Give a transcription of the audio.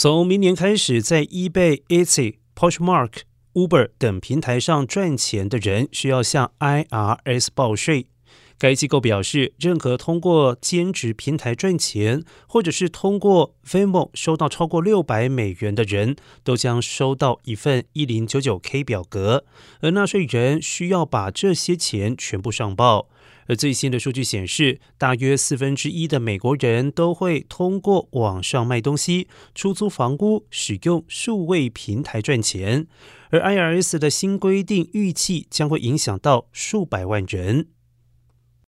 从明年开始，在 eBay、Etsy、Poshmark、Uber 等平台上赚钱的人需要向 IRS 报税。该机构表示，任何通过兼职平台赚钱，或者是通过 Venmo 收到超过六百美元的人，都将收到一份一零九九 K 表格，而纳税人需要把这些钱全部上报。而最新的数据显示，大约四分之一的美国人都会通过网上卖东西、出租房屋、使用数位平台赚钱，而 IRS 的新规定预计将会影响到数百万人。